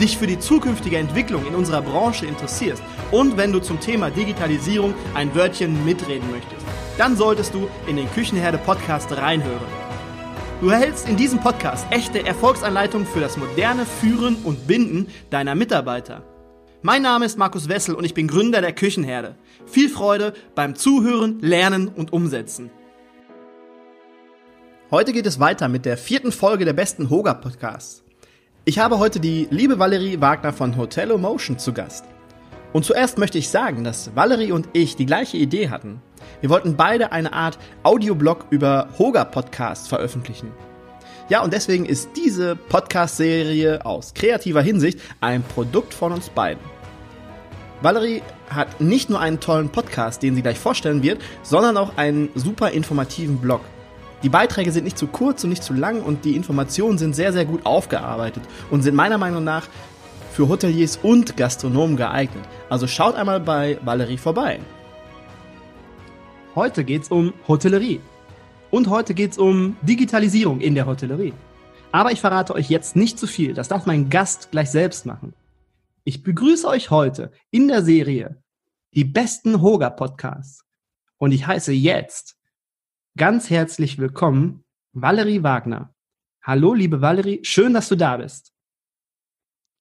dich für die zukünftige Entwicklung in unserer Branche interessierst und wenn du zum Thema Digitalisierung ein Wörtchen mitreden möchtest, dann solltest du in den Küchenherde Podcast reinhören. Du erhältst in diesem Podcast echte Erfolgsanleitungen für das moderne Führen und Binden deiner Mitarbeiter. Mein Name ist Markus Wessel und ich bin Gründer der Küchenherde. Viel Freude beim Zuhören, Lernen und Umsetzen. Heute geht es weiter mit der vierten Folge der besten Hoga Podcasts. Ich habe heute die liebe Valerie Wagner von Hotel Motion zu Gast. Und zuerst möchte ich sagen, dass Valerie und ich die gleiche Idee hatten. Wir wollten beide eine Art Audioblog über Hoga Podcasts veröffentlichen. Ja, und deswegen ist diese Podcast-Serie aus kreativer Hinsicht ein Produkt von uns beiden. Valerie hat nicht nur einen tollen Podcast, den sie gleich vorstellen wird, sondern auch einen super informativen Blog. Die Beiträge sind nicht zu kurz und nicht zu lang und die Informationen sind sehr, sehr gut aufgearbeitet und sind meiner Meinung nach für Hoteliers und Gastronomen geeignet. Also schaut einmal bei Valerie vorbei. Heute geht's um Hotellerie. Und heute geht's um Digitalisierung in der Hotellerie. Aber ich verrate euch jetzt nicht zu viel. Das darf mein Gast gleich selbst machen. Ich begrüße euch heute in der Serie die besten Hoga Podcasts. Und ich heiße jetzt ganz herzlich willkommen, Valerie Wagner. Hallo, liebe Valerie, schön, dass du da bist.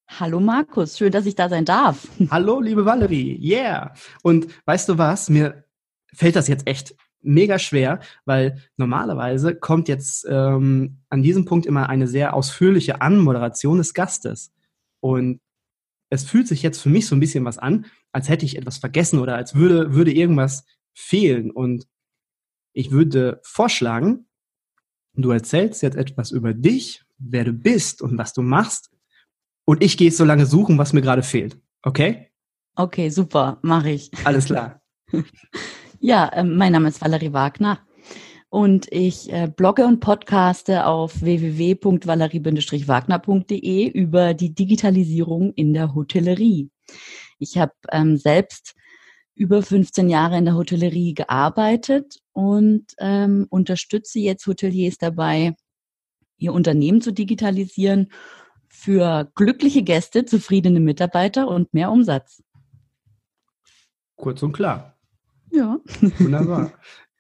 Hallo Markus, schön, dass ich da sein darf. Hallo, liebe Valerie, yeah. Und weißt du was, mir fällt das jetzt echt mega schwer, weil normalerweise kommt jetzt ähm, an diesem Punkt immer eine sehr ausführliche Anmoderation des Gastes. Und es fühlt sich jetzt für mich so ein bisschen was an, als hätte ich etwas vergessen oder als würde, würde irgendwas fehlen. Und ich würde vorschlagen, du erzählst jetzt etwas über dich, wer du bist und was du machst. Und ich gehe so lange suchen, was mir gerade fehlt. Okay? Okay, super, mache ich. Alles klar. ja, äh, mein Name ist Valerie Wagner und ich äh, blogge und podcaste auf www.valerie-wagner.de über die Digitalisierung in der Hotellerie. Ich habe ähm, selbst über 15 Jahre in der Hotellerie gearbeitet und ähm, unterstütze jetzt Hoteliers dabei, ihr Unternehmen zu digitalisieren für glückliche Gäste, zufriedene Mitarbeiter und mehr Umsatz. Kurz und klar. Ja. Wunderbar.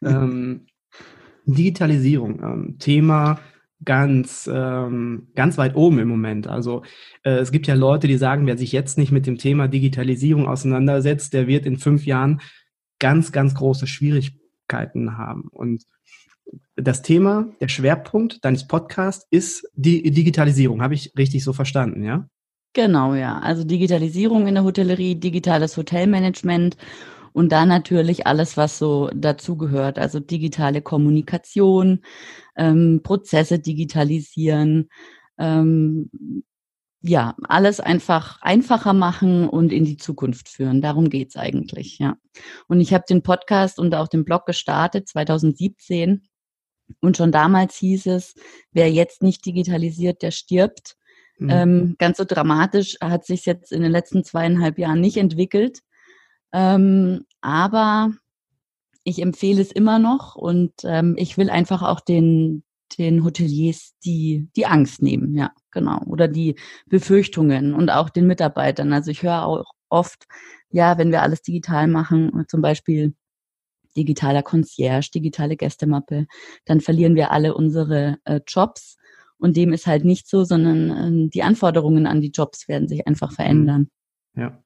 ähm, Digitalisierung, ähm, Thema ganz, ähm, ganz weit oben im Moment. Also äh, es gibt ja Leute, die sagen, wer sich jetzt nicht mit dem Thema Digitalisierung auseinandersetzt, der wird in fünf Jahren ganz, ganz große Schwierigkeiten haben. Und das Thema, der Schwerpunkt deines Podcasts ist die Digitalisierung. Habe ich richtig so verstanden, ja? Genau, ja. Also Digitalisierung in der Hotellerie, digitales Hotelmanagement und dann natürlich alles, was so dazugehört, also digitale Kommunikation, ähm, Prozesse digitalisieren, ähm, ja, alles einfach einfacher machen und in die Zukunft führen. Darum geht's eigentlich, ja. Und ich habe den Podcast und auch den Blog gestartet 2017 und schon damals hieß es, wer jetzt nicht digitalisiert, der stirbt. Mhm. Ähm, ganz so dramatisch hat sich jetzt in den letzten zweieinhalb Jahren nicht entwickelt. Ähm, aber ich empfehle es immer noch und ähm, ich will einfach auch den, den Hoteliers die, die Angst nehmen, ja, genau. Oder die Befürchtungen und auch den Mitarbeitern. Also ich höre auch oft, ja, wenn wir alles digital machen, zum Beispiel digitaler Concierge, digitale Gästemappe, dann verlieren wir alle unsere äh, Jobs. Und dem ist halt nicht so, sondern äh, die Anforderungen an die Jobs werden sich einfach verändern. Ja.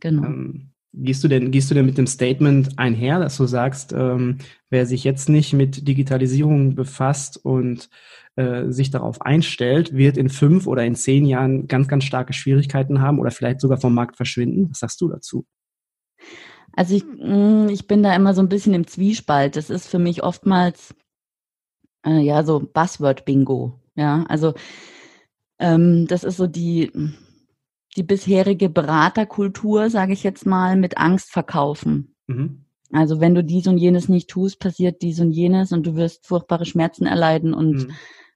Genau. Ähm, Gehst du denn, gehst du denn mit dem Statement einher, dass du sagst, ähm, wer sich jetzt nicht mit Digitalisierung befasst und äh, sich darauf einstellt, wird in fünf oder in zehn Jahren ganz, ganz starke Schwierigkeiten haben oder vielleicht sogar vom Markt verschwinden? Was sagst du dazu? Also ich, mm, ich bin da immer so ein bisschen im Zwiespalt. Das ist für mich oftmals äh, ja so Buzzword-Bingo. Ja, also ähm, das ist so die die bisherige Beraterkultur, sage ich jetzt mal, mit Angst verkaufen. Mhm. Also wenn du dies und jenes nicht tust, passiert dies und jenes und du wirst furchtbare Schmerzen erleiden und mhm.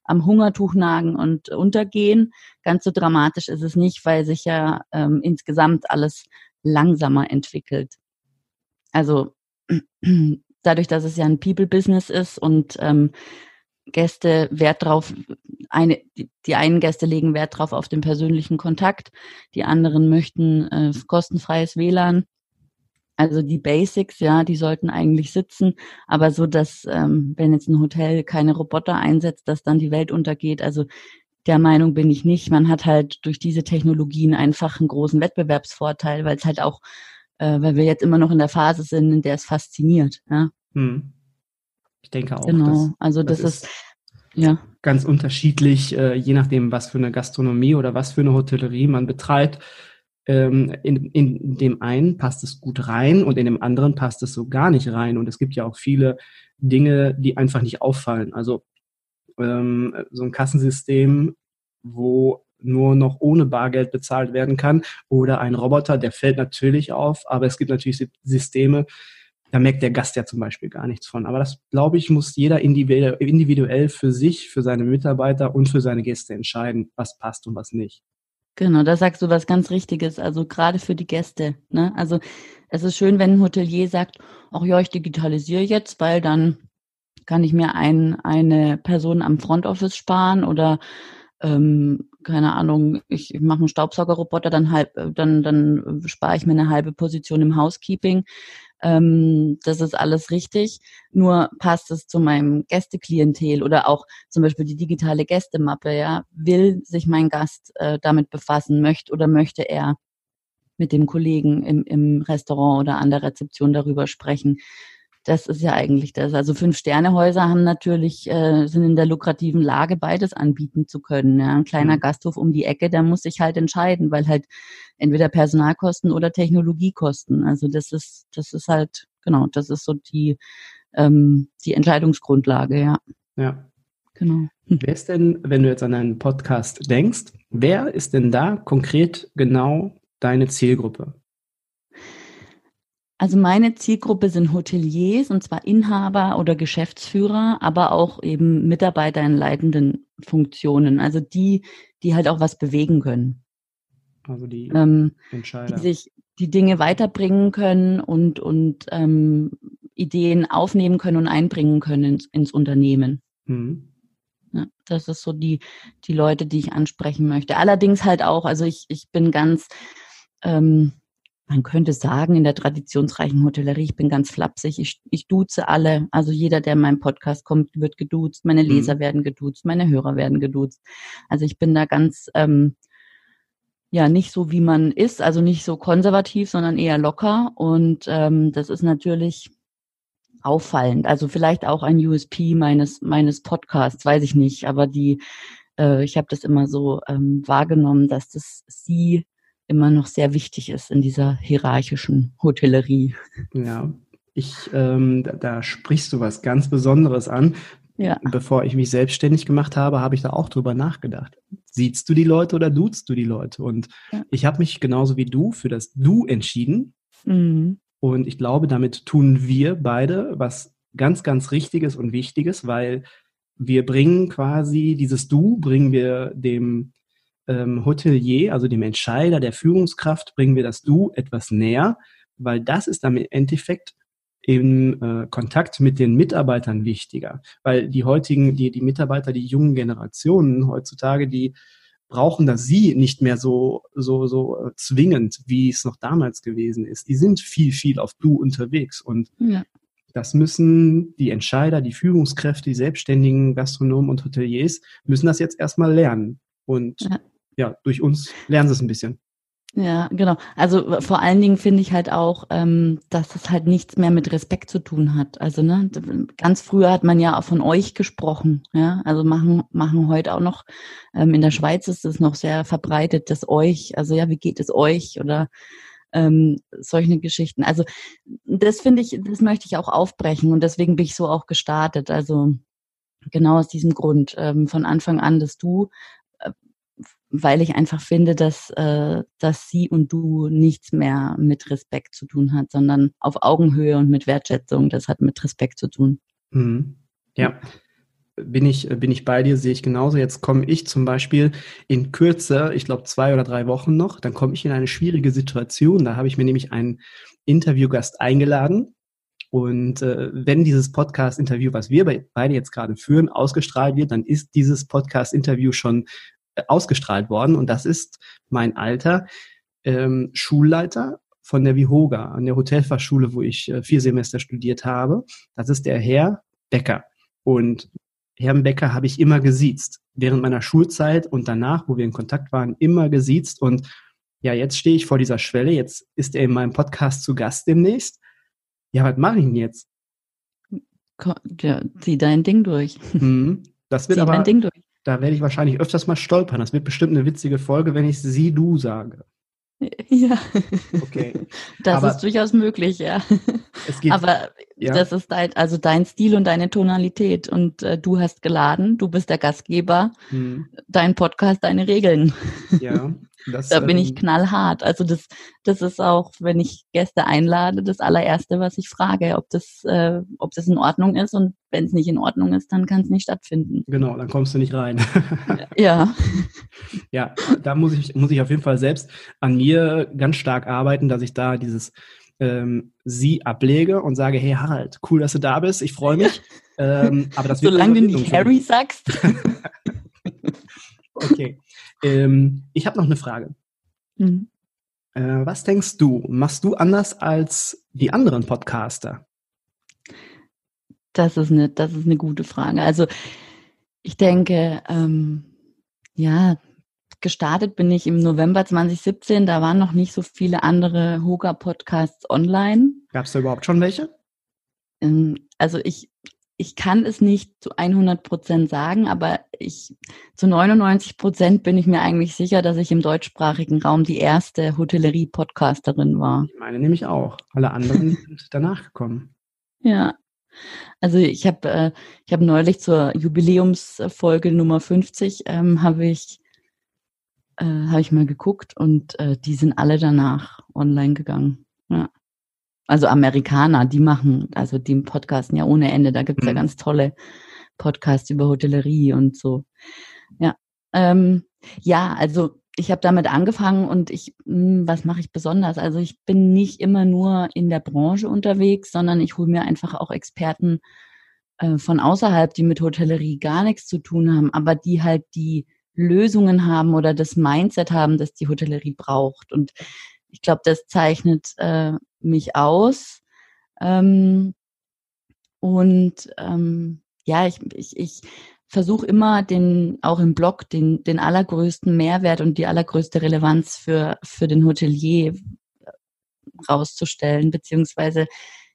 am Hungertuch nagen und untergehen. Ganz so dramatisch ist es nicht, weil sich ja ähm, insgesamt alles langsamer entwickelt. Also dadurch, dass es ja ein People-Business ist und ähm, Gäste Wert drauf, eine, die, einen Gäste legen Wert drauf auf den persönlichen Kontakt, die anderen möchten äh, kostenfreies WLAN. Also die Basics, ja, die sollten eigentlich sitzen, aber so, dass ähm, wenn jetzt ein Hotel keine Roboter einsetzt, dass dann die Welt untergeht. Also der Meinung bin ich nicht. Man hat halt durch diese Technologien einfach einen großen Wettbewerbsvorteil, weil es halt auch, äh, weil wir jetzt immer noch in der Phase sind, in der es fasziniert. Ja. Hm. Ich denke auch. Genau, also das, das ist, ist, ja. ganz unterschiedlich, äh, je nachdem, was für eine Gastronomie oder was für eine Hotellerie man betreibt. Ähm, in, in dem einen passt es gut rein und in dem anderen passt es so gar nicht rein. Und es gibt ja auch viele Dinge, die einfach nicht auffallen. Also ähm, so ein Kassensystem, wo nur noch ohne Bargeld bezahlt werden kann oder ein Roboter, der fällt natürlich auf, aber es gibt natürlich Systeme, da merkt der Gast ja zum Beispiel gar nichts von. Aber das, glaube ich, muss jeder individuell für sich, für seine Mitarbeiter und für seine Gäste entscheiden, was passt und was nicht. Genau, da sagst du was ganz Richtiges, also gerade für die Gäste. Ne? Also es ist schön, wenn ein Hotelier sagt, ach ja, ich digitalisiere jetzt, weil dann kann ich mir ein, eine Person am Front Office sparen oder ähm, keine Ahnung, ich, ich mache einen Staubsaugerroboter, dann halb, dann, dann spare ich mir eine halbe Position im Housekeeping. Ähm, das ist alles richtig. Nur passt es zu meinem Gästeklientel oder auch zum Beispiel die digitale Gästemappe, ja, will sich mein Gast äh, damit befassen, möchte oder möchte er mit dem Kollegen im, im Restaurant oder an der Rezeption darüber sprechen. Das ist ja eigentlich das. Also Fünf-Sterne-Häuser haben natürlich, äh, sind in der lukrativen Lage, beides anbieten zu können. Ja. Ein kleiner mhm. Gasthof um die Ecke, der muss sich halt entscheiden, weil halt entweder Personalkosten oder Technologiekosten. Also das ist, das ist halt, genau, das ist so die, ähm, die Entscheidungsgrundlage, ja. Ja. Genau. Hm. Wer ist denn, wenn du jetzt an einen Podcast denkst, wer ist denn da konkret genau deine Zielgruppe? Also meine Zielgruppe sind Hoteliers und zwar Inhaber oder Geschäftsführer, aber auch eben Mitarbeiter in leitenden Funktionen. Also die, die halt auch was bewegen können. Also die ähm, Entscheider. Die sich die Dinge weiterbringen können und, und ähm, Ideen aufnehmen können und einbringen können ins, ins Unternehmen. Mhm. Ja, das ist so die, die Leute, die ich ansprechen möchte. Allerdings halt auch, also ich, ich bin ganz, ähm, man könnte sagen, in der traditionsreichen Hotellerie, ich bin ganz flapsig, ich, ich duze alle. Also jeder, der in meinen Podcast kommt, wird geduzt, meine mhm. Leser mhm. werden geduzt, meine Hörer werden geduzt. Also ich bin da ganz, ähm, ja, nicht so, wie man ist, also nicht so konservativ, sondern eher locker. Und ähm, das ist natürlich auffallend. Also vielleicht auch ein USP meines, meines Podcasts, weiß ich nicht. Aber die, äh, ich habe das immer so ähm, wahrgenommen, dass das sie immer noch sehr wichtig ist in dieser hierarchischen Hotellerie. Ja, ich, ähm, da, da sprichst du was ganz Besonderes an. Ja. Bevor ich mich selbstständig gemacht habe, habe ich da auch drüber nachgedacht. Siehst du die Leute oder duzt du die Leute? Und ja. ich habe mich genauso wie du für das Du entschieden. Mhm. Und ich glaube, damit tun wir beide was ganz, ganz Richtiges und Wichtiges, weil wir bringen quasi dieses Du, bringen wir dem ähm, Hotelier, also dem Entscheider, der Führungskraft, bringen wir das Du etwas näher, weil das ist dann im Endeffekt im äh, Kontakt mit den Mitarbeitern wichtiger, weil die heutigen, die, die Mitarbeiter, die jungen Generationen heutzutage, die brauchen das sie nicht mehr so, so, so äh, zwingend, wie es noch damals gewesen ist. Die sind viel, viel auf Du unterwegs und ja. das müssen die Entscheider, die Führungskräfte, die selbstständigen Gastronomen und Hoteliers müssen das jetzt erstmal lernen. Und ja ja, durch uns lernen sie es ein bisschen. Ja, genau. Also vor allen Dingen finde ich halt auch, ähm, dass das halt nichts mehr mit Respekt zu tun hat. Also ne, ganz früher hat man ja auch von euch gesprochen. Ja, also machen machen heute auch noch. Ähm, in der Schweiz ist es noch sehr verbreitet, das euch. Also ja, wie geht es euch oder ähm, solche Geschichten. Also das finde ich, das möchte ich auch aufbrechen und deswegen bin ich so auch gestartet. Also genau aus diesem Grund ähm, von Anfang an, dass du weil ich einfach finde, dass, äh, dass sie und du nichts mehr mit Respekt zu tun hat, sondern auf Augenhöhe und mit Wertschätzung. Das hat mit Respekt zu tun. Mhm. Ja. Bin ich, bin ich bei dir, sehe ich genauso. Jetzt komme ich zum Beispiel in Kürze, ich glaube zwei oder drei Wochen noch, dann komme ich in eine schwierige Situation. Da habe ich mir nämlich einen Interviewgast eingeladen. Und äh, wenn dieses Podcast-Interview, was wir beide jetzt gerade führen, ausgestrahlt wird, dann ist dieses Podcast-Interview schon ausgestrahlt worden und das ist mein alter ähm, Schulleiter von der Vihoga, an der Hotelfachschule, wo ich äh, vier Semester studiert habe. Das ist der Herr Becker. Und Herrn Becker habe ich immer gesiezt. Während meiner Schulzeit und danach, wo wir in Kontakt waren, immer gesiezt. Und ja, jetzt stehe ich vor dieser Schwelle. Jetzt ist er in meinem Podcast zu Gast demnächst. Ja, was mache ich denn jetzt? Ja, zieh dein Ding durch. Mhm. Das wird zieh aber, dein Ding durch. Da werde ich wahrscheinlich öfters mal stolpern. Das wird bestimmt eine witzige Folge, wenn ich sie du sage. Ja. Okay. Das Aber ist durchaus möglich, ja. Geht, Aber ja. das ist dein, also dein Stil und deine Tonalität. Und äh, du hast geladen, du bist der Gastgeber, hm. dein Podcast, deine Regeln. Ja. Das, da bin ich knallhart. Also das, das ist auch, wenn ich Gäste einlade, das allererste, was ich frage, ob das, äh, ob das in Ordnung ist. Und wenn es nicht in Ordnung ist, dann kann es nicht stattfinden. Genau, dann kommst du nicht rein. ja. Ja, da muss ich, muss ich auf jeden Fall selbst an mir ganz stark arbeiten, dass ich da dieses ähm, sie ablege und sage, hey Harald, cool, dass du da bist, ich freue mich. ähm, aber das Solange du nicht Harry sagst. okay. Ähm, ich habe noch eine Frage. Mhm. Äh, was denkst du, machst du anders als die anderen Podcaster? Das ist eine, das ist eine gute Frage. Also ich denke, ähm, ja, gestartet bin ich im November 2017. Da waren noch nicht so viele andere Hoga-Podcasts online. Gab es da überhaupt schon welche? Ähm, also ich, ich kann es nicht zu 100 Prozent sagen, aber ich, zu 99 Prozent bin ich mir eigentlich sicher, dass ich im deutschsprachigen Raum die erste Hotellerie-Podcasterin war. Ich meine nämlich auch. Alle anderen sind danach gekommen. Ja. Also ich habe äh, ich habe neulich zur Jubiläumsfolge Nummer 50 ähm, habe ich äh, habe ich mal geguckt und äh, die sind alle danach online gegangen. Ja. Also Amerikaner, die machen, also die podcasten ja ohne Ende. Da gibt's mhm. ja ganz tolle Podcasts über Hotellerie und so. Ja. Ähm, ja, also ich habe damit angefangen und ich, mh, hm, was mache ich besonders? Also ich bin nicht immer nur in der Branche unterwegs, sondern ich hole mir einfach auch Experten äh, von außerhalb, die mit Hotellerie gar nichts zu tun haben, aber die halt die Lösungen haben oder das Mindset haben, das die Hotellerie braucht. Und ich glaube, das zeichnet äh, mich aus. Ähm, und ähm, ja, ich, ich, ich versuche immer den, auch im Blog, den, den allergrößten Mehrwert und die allergrößte Relevanz für, für den Hotelier äh, rauszustellen, beziehungsweise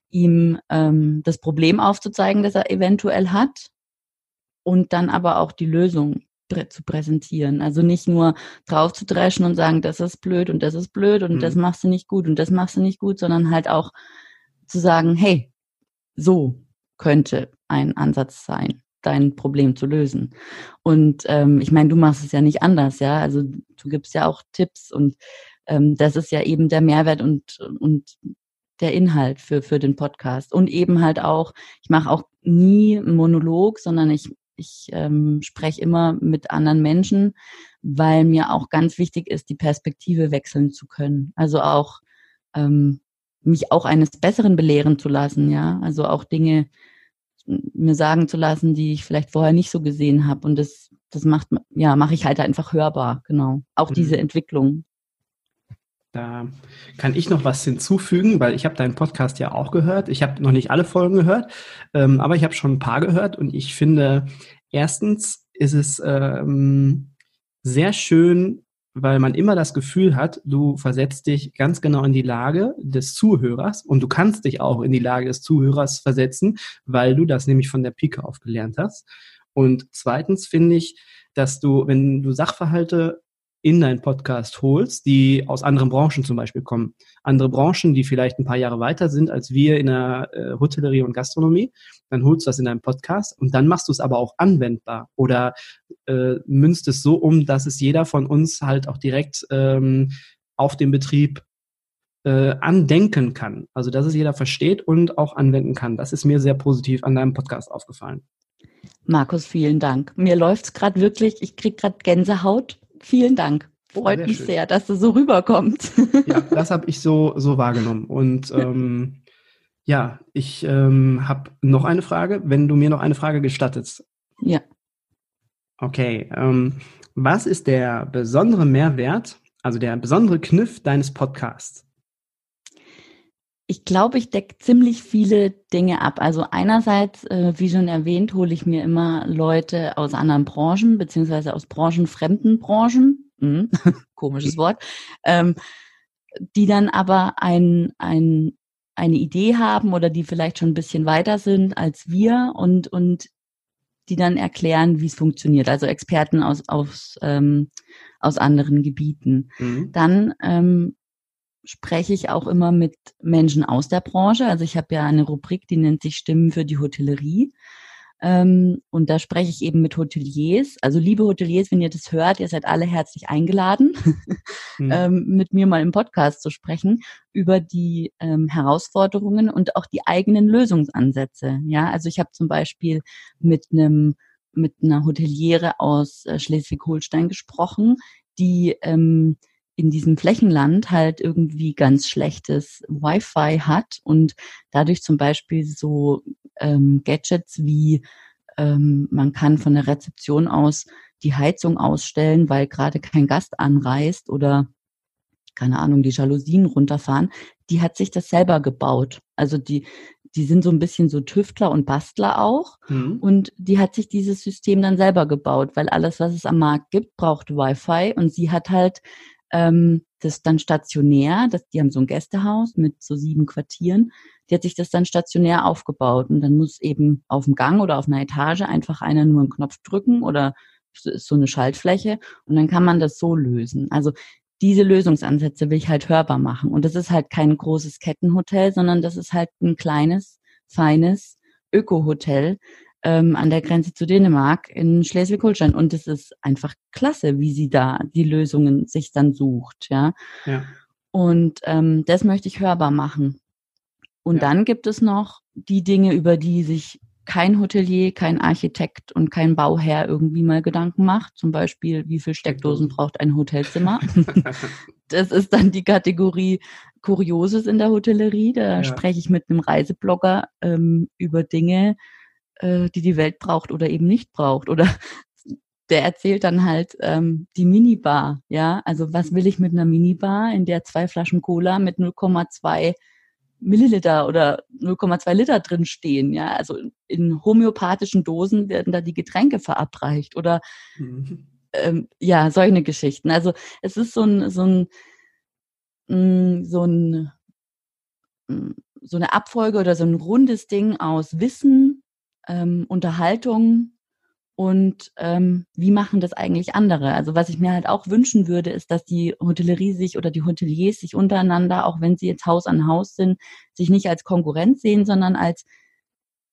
ihm ähm, das Problem aufzuzeigen, das er eventuell hat und dann aber auch die Lösung prä zu präsentieren. Also nicht nur drauf zu dreschen und sagen, das ist blöd und das ist blöd und mhm. das machst du nicht gut und das machst du nicht gut, sondern halt auch zu sagen, hey, so könnte ein Ansatz sein, dein Problem zu lösen. Und ähm, ich meine, du machst es ja nicht anders, ja. Also du gibst ja auch Tipps und ähm, das ist ja eben der Mehrwert und, und der Inhalt für, für den Podcast. Und eben halt auch, ich mache auch nie einen Monolog, sondern ich ich ähm, spreche immer mit anderen Menschen, weil mir auch ganz wichtig ist, die Perspektive wechseln zu können. Also auch ähm, mich auch eines Besseren belehren zu lassen, ja. Also auch Dinge mir sagen zu lassen, die ich vielleicht vorher nicht so gesehen habe. Und das, das macht, ja, mache ich halt einfach hörbar, genau. Auch mhm. diese Entwicklung. Da kann ich noch was hinzufügen, weil ich habe deinen Podcast ja auch gehört. Ich habe noch nicht alle Folgen gehört, ähm, aber ich habe schon ein paar gehört und ich finde, erstens ist es ähm, sehr schön, weil man immer das Gefühl hat, du versetzt dich ganz genau in die Lage des Zuhörers und du kannst dich auch in die Lage des Zuhörers versetzen, weil du das nämlich von der Pike auf gelernt hast. Und zweitens finde ich, dass du, wenn du Sachverhalte in deinen Podcast holst, die aus anderen Branchen zum Beispiel kommen. Andere Branchen, die vielleicht ein paar Jahre weiter sind als wir in der äh, Hotellerie und Gastronomie, dann holst du das in deinem Podcast und dann machst du es aber auch anwendbar oder äh, münzt es so um, dass es jeder von uns halt auch direkt ähm, auf den Betrieb äh, andenken kann. Also dass es jeder versteht und auch anwenden kann. Das ist mir sehr positiv an deinem Podcast aufgefallen. Markus, vielen Dank. Mir läuft es gerade wirklich, ich kriege gerade Gänsehaut. Vielen Dank. Oh, Freut oh, mich schön. sehr, dass du so rüberkommst. Ja, das habe ich so, so wahrgenommen. Und ähm, ja, ich ähm, habe noch eine Frage, wenn du mir noch eine Frage gestattest. Ja. Okay. Ähm, was ist der besondere Mehrwert, also der besondere Kniff deines Podcasts? Ich glaube, ich decke ziemlich viele Dinge ab. Also einerseits, äh, wie schon erwähnt, hole ich mir immer Leute aus anderen Branchen, beziehungsweise aus branchenfremden Branchen. Hm, komisches Wort. Ähm, die dann aber ein, ein, eine Idee haben oder die vielleicht schon ein bisschen weiter sind als wir und, und die dann erklären, wie es funktioniert. Also Experten aus, aus, ähm, aus anderen Gebieten. Mhm. Dann ähm, spreche ich auch immer mit Menschen aus der Branche. Also ich habe ja eine Rubrik, die nennt sich Stimmen für die Hotellerie. Ähm, und da spreche ich eben mit Hoteliers. Also liebe Hoteliers, wenn ihr das hört, ihr seid alle herzlich eingeladen, mhm. ähm, mit mir mal im Podcast zu sprechen über die ähm, Herausforderungen und auch die eigenen Lösungsansätze. Ja, also ich habe zum Beispiel mit einem mit einer Hoteliere aus äh, Schleswig-Holstein gesprochen, die ähm, in diesem Flächenland halt irgendwie ganz schlechtes Wi-Fi hat und dadurch zum Beispiel so ähm, Gadgets wie ähm, man kann von der Rezeption aus die Heizung ausstellen, weil gerade kein Gast anreist oder keine Ahnung, die Jalousien runterfahren, die hat sich das selber gebaut. Also die, die sind so ein bisschen so Tüftler und Bastler auch. Mhm. Und die hat sich dieses System dann selber gebaut, weil alles, was es am Markt gibt, braucht Wi-Fi. Und sie hat halt ähm, das dann stationär, das, die haben so ein Gästehaus mit so sieben Quartieren, die hat sich das dann stationär aufgebaut. Und dann muss eben auf dem Gang oder auf einer Etage einfach einer nur einen Knopf drücken oder so eine Schaltfläche. Und dann kann man das so lösen. Also diese Lösungsansätze will ich halt hörbar machen. Und das ist halt kein großes Kettenhotel, sondern das ist halt ein kleines, feines Öko-Hotel, ähm, an der Grenze zu Dänemark in Schleswig-Holstein. Und es ist einfach klasse, wie sie da die Lösungen sich dann sucht, ja. ja. Und ähm, das möchte ich hörbar machen. Und ja. dann gibt es noch die Dinge, über die sich kein Hotelier, kein Architekt und kein Bauherr irgendwie mal Gedanken macht. Zum Beispiel, wie viel Steckdosen braucht ein Hotelzimmer? das ist dann die Kategorie Kurioses in der Hotellerie. Da ja. spreche ich mit einem Reiseblogger ähm, über Dinge, äh, die die Welt braucht oder eben nicht braucht. Oder der erzählt dann halt ähm, die Minibar, ja. Also was will ich mit einer Minibar, in der zwei Flaschen Cola mit 0,2 Milliliter oder 0,2 Liter drin stehen, ja. Also in homöopathischen Dosen werden da die Getränke verabreicht oder mhm. ähm, ja, solche Geschichten. Also es ist so ein, so ein, mm, so ein, mm, so eine Abfolge oder so ein rundes Ding aus Wissen, ähm, Unterhaltung und ähm, wie machen das eigentlich andere? Also was ich mir halt auch wünschen würde, ist, dass die Hotellerie sich oder die Hoteliers sich untereinander, auch wenn sie jetzt Haus an Haus sind, sich nicht als Konkurrent sehen, sondern als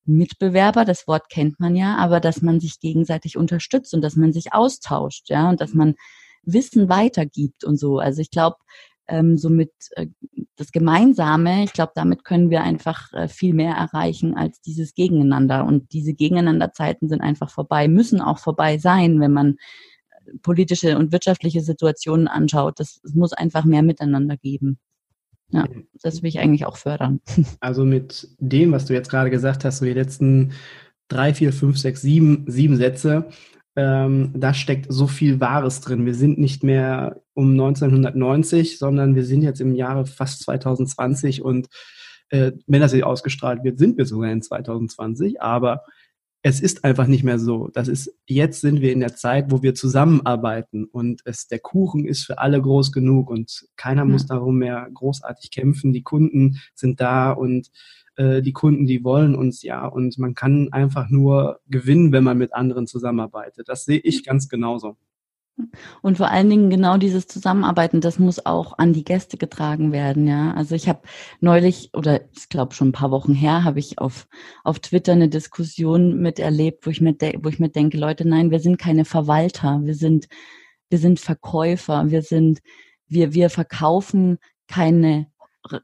Mitbewerber, das Wort kennt man ja, aber dass man sich gegenseitig unterstützt und dass man sich austauscht, ja, und dass man Wissen weitergibt und so. Also ich glaube, ähm, somit äh, das Gemeinsame, ich glaube, damit können wir einfach äh, viel mehr erreichen als dieses Gegeneinander. Und diese Gegeneinanderzeiten sind einfach vorbei, müssen auch vorbei sein, wenn man äh, politische und wirtschaftliche Situationen anschaut. Das, es muss einfach mehr Miteinander geben. Ja, das will ich eigentlich auch fördern. Also mit dem, was du jetzt gerade gesagt hast, so die letzten drei, vier, fünf, sechs, sieben, sieben Sätze, ähm, da steckt so viel Wahres drin. Wir sind nicht mehr um 1990, sondern wir sind jetzt im Jahre fast 2020 und äh, wenn das hier ausgestrahlt wird, sind wir sogar in 2020, aber es ist einfach nicht mehr so. Das ist, jetzt sind wir in der Zeit, wo wir zusammenarbeiten und es, der Kuchen ist für alle groß genug und keiner mhm. muss darum mehr großartig kämpfen. Die Kunden sind da und äh, die Kunden, die wollen uns ja und man kann einfach nur gewinnen, wenn man mit anderen zusammenarbeitet. Das sehe ich ganz genauso. Und vor allen Dingen genau dieses Zusammenarbeiten, das muss auch an die Gäste getragen werden, ja. Also ich habe neulich oder ich glaube schon ein paar Wochen her habe ich auf auf Twitter eine Diskussion miterlebt, wo ich mir wo ich mir denke, Leute, nein, wir sind keine Verwalter, wir sind wir sind Verkäufer, wir sind wir wir verkaufen keine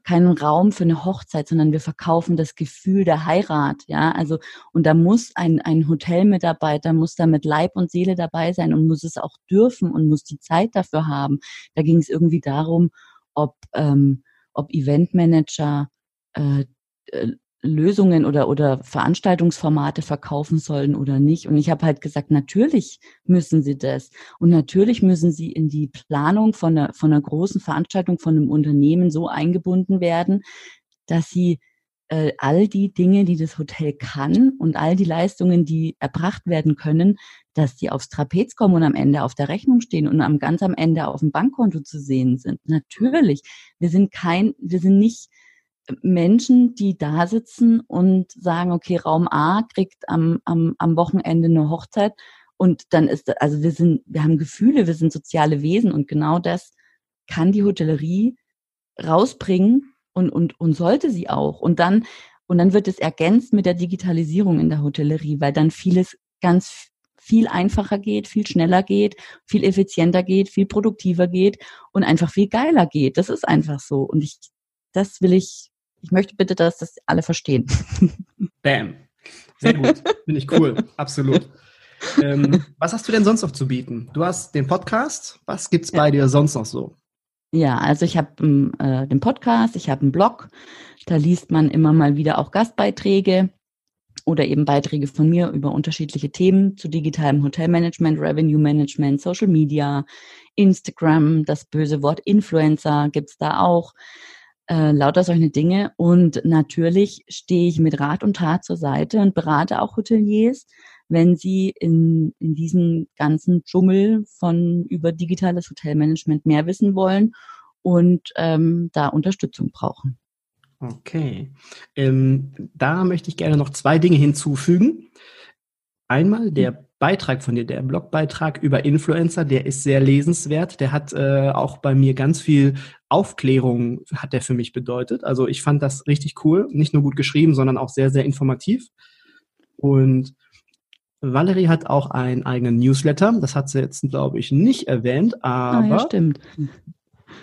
keinen Raum für eine Hochzeit, sondern wir verkaufen das Gefühl der Heirat, ja. Also, und da muss ein, ein Hotelmitarbeiter, muss da mit Leib und Seele dabei sein und muss es auch dürfen und muss die Zeit dafür haben. Da ging es irgendwie darum, ob, ähm, ob Eventmanager äh, äh Lösungen oder, oder Veranstaltungsformate verkaufen sollen oder nicht. Und ich habe halt gesagt, natürlich müssen sie das. Und natürlich müssen sie in die Planung von einer, von einer großen Veranstaltung, von einem Unternehmen so eingebunden werden, dass sie äh, all die Dinge, die das Hotel kann und all die Leistungen, die erbracht werden können, dass die aufs Trapez kommen und am Ende auf der Rechnung stehen und am ganz am Ende auf dem Bankkonto zu sehen sind. Natürlich. Wir sind kein, wir sind nicht Menschen, die da sitzen und sagen, okay, Raum A kriegt am, am, am Wochenende eine Hochzeit und dann ist, also wir sind, wir haben Gefühle, wir sind soziale Wesen und genau das kann die Hotellerie rausbringen und, und, und sollte sie auch. Und dann, und dann wird es ergänzt mit der Digitalisierung in der Hotellerie, weil dann vieles ganz viel einfacher geht, viel schneller geht, viel effizienter geht, viel produktiver geht und einfach viel geiler geht. Das ist einfach so. Und ich, das will ich ich möchte bitte, dass das alle verstehen. Bam. Sehr gut. Finde ich cool. Absolut. Ähm, was hast du denn sonst noch zu bieten? Du hast den Podcast. Was gibt es bei dir sonst noch so? Ja, also ich habe ähm, äh, den Podcast, ich habe einen Blog. Da liest man immer mal wieder auch Gastbeiträge oder eben Beiträge von mir über unterschiedliche Themen zu digitalem Hotelmanagement, Revenue Management, Social Media, Instagram, das böse Wort Influencer gibt's da auch äh, lauter solche Dinge. Und natürlich stehe ich mit Rat und Tat zur Seite und berate auch Hoteliers, wenn sie in, in diesem ganzen Dschungel von über digitales Hotelmanagement mehr wissen wollen und ähm, da Unterstützung brauchen. Okay. Ähm, da möchte ich gerne noch zwei Dinge hinzufügen. Einmal der Beitrag von dir, der Blogbeitrag über Influencer, der ist sehr lesenswert. Der hat äh, auch bei mir ganz viel Aufklärung, hat der für mich bedeutet. Also ich fand das richtig cool. Nicht nur gut geschrieben, sondern auch sehr, sehr informativ. Und Valerie hat auch einen eigenen Newsletter. Das hat sie jetzt, glaube ich, nicht erwähnt, aber ah, ja, stimmt.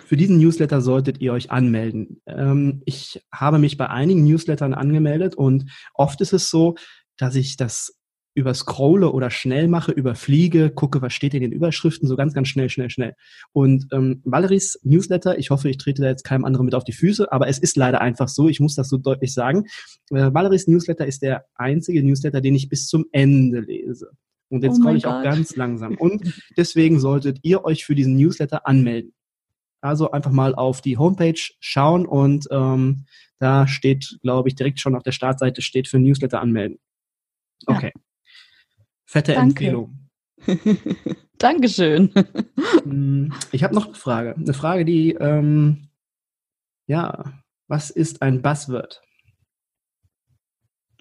für diesen Newsletter solltet ihr euch anmelden. Ähm, ich habe mich bei einigen Newslettern angemeldet und oft ist es so, dass ich das überscrolle oder schnell mache, überfliege, gucke, was steht in den Überschriften, so ganz, ganz schnell, schnell, schnell. Und ähm, Valeries Newsletter, ich hoffe, ich trete da jetzt keinem anderen mit auf die Füße, aber es ist leider einfach so, ich muss das so deutlich sagen. Äh, Valeries Newsletter ist der einzige Newsletter, den ich bis zum Ende lese. Und jetzt oh scroll ich auch ganz langsam. Und deswegen solltet ihr euch für diesen Newsletter anmelden. Also einfach mal auf die Homepage schauen und ähm, da steht, glaube ich, direkt schon auf der Startseite steht für Newsletter anmelden. Okay. Ja. Fette Danke. Empfehlung. Dankeschön. Hm, ich habe noch eine Frage. Eine Frage, die, ähm, ja, was ist ein Buzzword?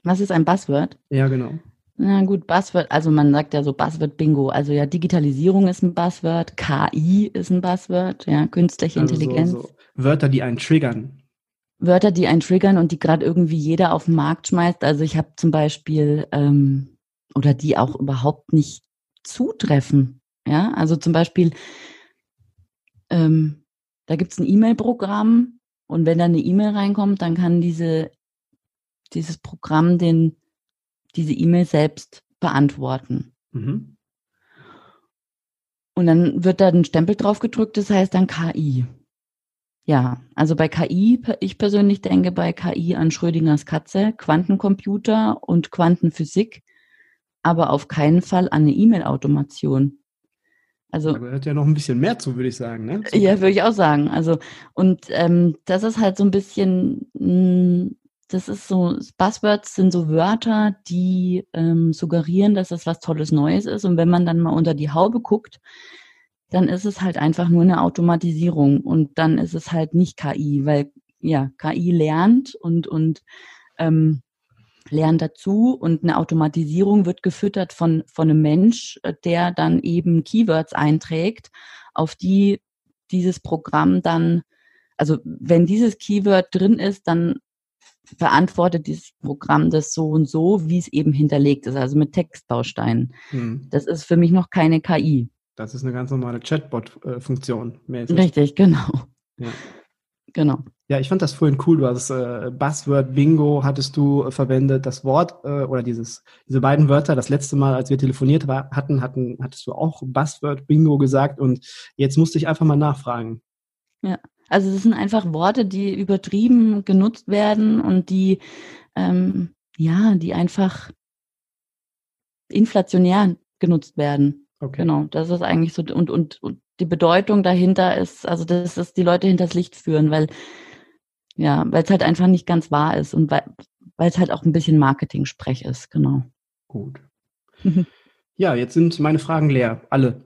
Was ist ein Buzzword? Ja, genau. Na gut, Buzzword, also man sagt ja so Buzzword Bingo. Also ja, Digitalisierung ist ein Buzzword, KI ist ein Buzzword, ja, künstliche also Intelligenz. So, so. Wörter, die einen triggern. Wörter, die einen triggern und die gerade irgendwie jeder auf den Markt schmeißt. Also ich habe zum Beispiel ähm, oder die auch überhaupt nicht zutreffen. Ja, also zum Beispiel, ähm, da gibt es ein E-Mail-Programm und wenn da eine E-Mail reinkommt, dann kann diese, dieses Programm den, diese E-Mail selbst beantworten. Mhm. Und dann wird da ein Stempel drauf gedrückt, das heißt dann KI. Ja, also bei KI, ich persönlich denke bei KI an Schrödingers Katze, Quantencomputer und Quantenphysik aber auf keinen Fall an eine E-Mail-Automation. Also, da gehört ja noch ein bisschen mehr zu, würde ich sagen. Ne? Ja, würde ich auch sagen. Also, und ähm, das ist halt so ein bisschen, mh, hm, das ist so, Buzzwords sind so Wörter, die ähm, suggerieren, dass das was Tolles Neues ist. Und wenn man dann mal unter die Haube guckt, dann ist es halt einfach nur eine Automatisierung und dann ist es halt nicht KI, weil ja, KI lernt und, und ähm, lernen dazu und eine Automatisierung wird gefüttert von, von einem Mensch, äh, der dann eben Keywords einträgt, auf die dieses Programm dann, also wenn dieses Keyword drin ist, dann verantwortet dieses Programm das so und so, wie es eben hinterlegt ist, also mit Textbausteinen. Hm. Das ist für mich noch keine KI. Das ist eine ganz normale Chatbot-Funktion. Richtig, genau. Ja. Genau. Ja, ich fand das vorhin cool. Du hast äh, Buzzword Bingo hattest du äh, verwendet. Das Wort äh, oder dieses, diese beiden Wörter, das letzte Mal, als wir telefoniert war, hatten, hatten, hattest du auch Buzzword Bingo gesagt und jetzt musste ich einfach mal nachfragen. Ja, also es sind einfach Worte, die übertrieben genutzt werden und die, ähm, ja, die einfach inflationär genutzt werden. Okay. Genau, das ist eigentlich so und, und, und die Bedeutung dahinter ist, also das ist die Leute hinters Licht führen, weil ja, weil es halt einfach nicht ganz wahr ist und weil es halt auch ein bisschen Marketing-Sprech ist, genau. Gut. ja, jetzt sind meine Fragen leer, alle.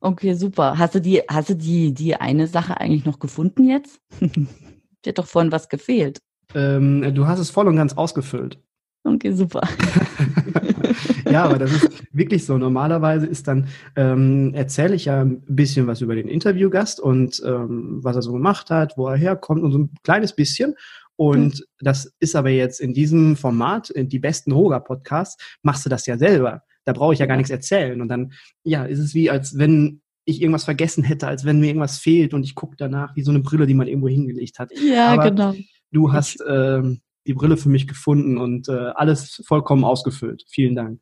Okay, super. Hast du die, hast du die, die eine Sache eigentlich noch gefunden jetzt? Dir hat doch vorhin was gefehlt. Ähm, du hast es voll und ganz ausgefüllt. Okay, super. ja, aber das ist wirklich so. Normalerweise ist dann, ähm, erzähle ich ja ein bisschen was über den Interviewgast und ähm, was er so gemacht hat, wo er herkommt und so ein kleines bisschen. Und mhm. das ist aber jetzt in diesem Format, in die besten Hoga-Podcasts, machst du das ja selber. Da brauche ich ja gar nichts erzählen. Und dann, ja, ist es wie, als wenn ich irgendwas vergessen hätte, als wenn mir irgendwas fehlt und ich gucke danach wie so eine Brille, die man irgendwo hingelegt hat. Ja, aber genau. Du hast ähm, die Brille für mich gefunden und äh, alles vollkommen ausgefüllt. Vielen Dank.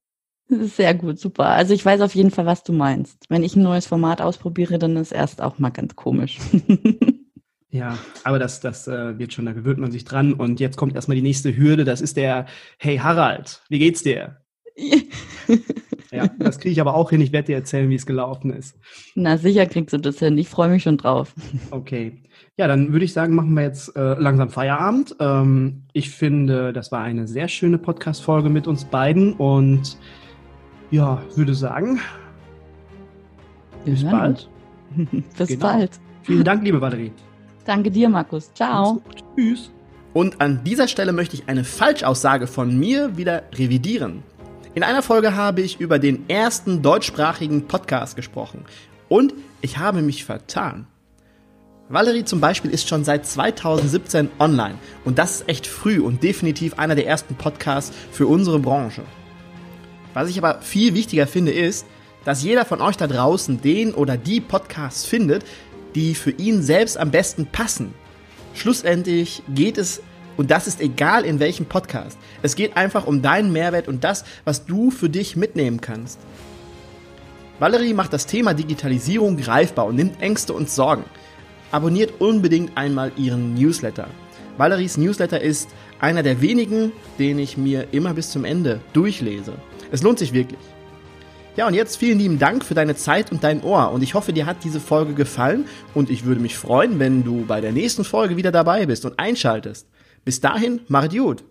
Sehr gut, super. Also ich weiß auf jeden Fall, was du meinst. Wenn ich ein neues Format ausprobiere, dann ist erst auch mal ganz komisch. ja, aber das, das äh, wird schon, da gewöhnt man sich dran. Und jetzt kommt erstmal die nächste Hürde, das ist der, hey Harald, wie geht's dir? ja, das kriege ich aber auch hin. Ich werde dir erzählen, wie es gelaufen ist. Na, sicher kriegst du das hin. Ich freue mich schon drauf. Okay. Ja, dann würde ich sagen, machen wir jetzt äh, langsam Feierabend. Ähm, ich finde, das war eine sehr schöne Podcast-Folge mit uns beiden und ja, würde sagen, bis ja. bald. bis genau. bald. Vielen Dank, liebe Valerie. Danke dir, Markus. Ciao. Tschüss. Und an dieser Stelle möchte ich eine Falschaussage von mir wieder revidieren. In einer Folge habe ich über den ersten deutschsprachigen Podcast gesprochen und ich habe mich vertan. Valerie zum Beispiel ist schon seit 2017 online und das ist echt früh und definitiv einer der ersten Podcasts für unsere Branche. Was ich aber viel wichtiger finde ist, dass jeder von euch da draußen den oder die Podcasts findet, die für ihn selbst am besten passen. Schlussendlich geht es und das ist egal in welchem Podcast. Es geht einfach um deinen Mehrwert und das, was du für dich mitnehmen kannst. Valerie macht das Thema Digitalisierung greifbar und nimmt Ängste und Sorgen. Abonniert unbedingt einmal ihren Newsletter. Valeries Newsletter ist einer der wenigen, den ich mir immer bis zum Ende durchlese. Es lohnt sich wirklich. Ja, und jetzt vielen lieben Dank für deine Zeit und dein Ohr. Und ich hoffe, dir hat diese Folge gefallen. Und ich würde mich freuen, wenn du bei der nächsten Folge wieder dabei bist und einschaltest. Bis dahin, macht gut.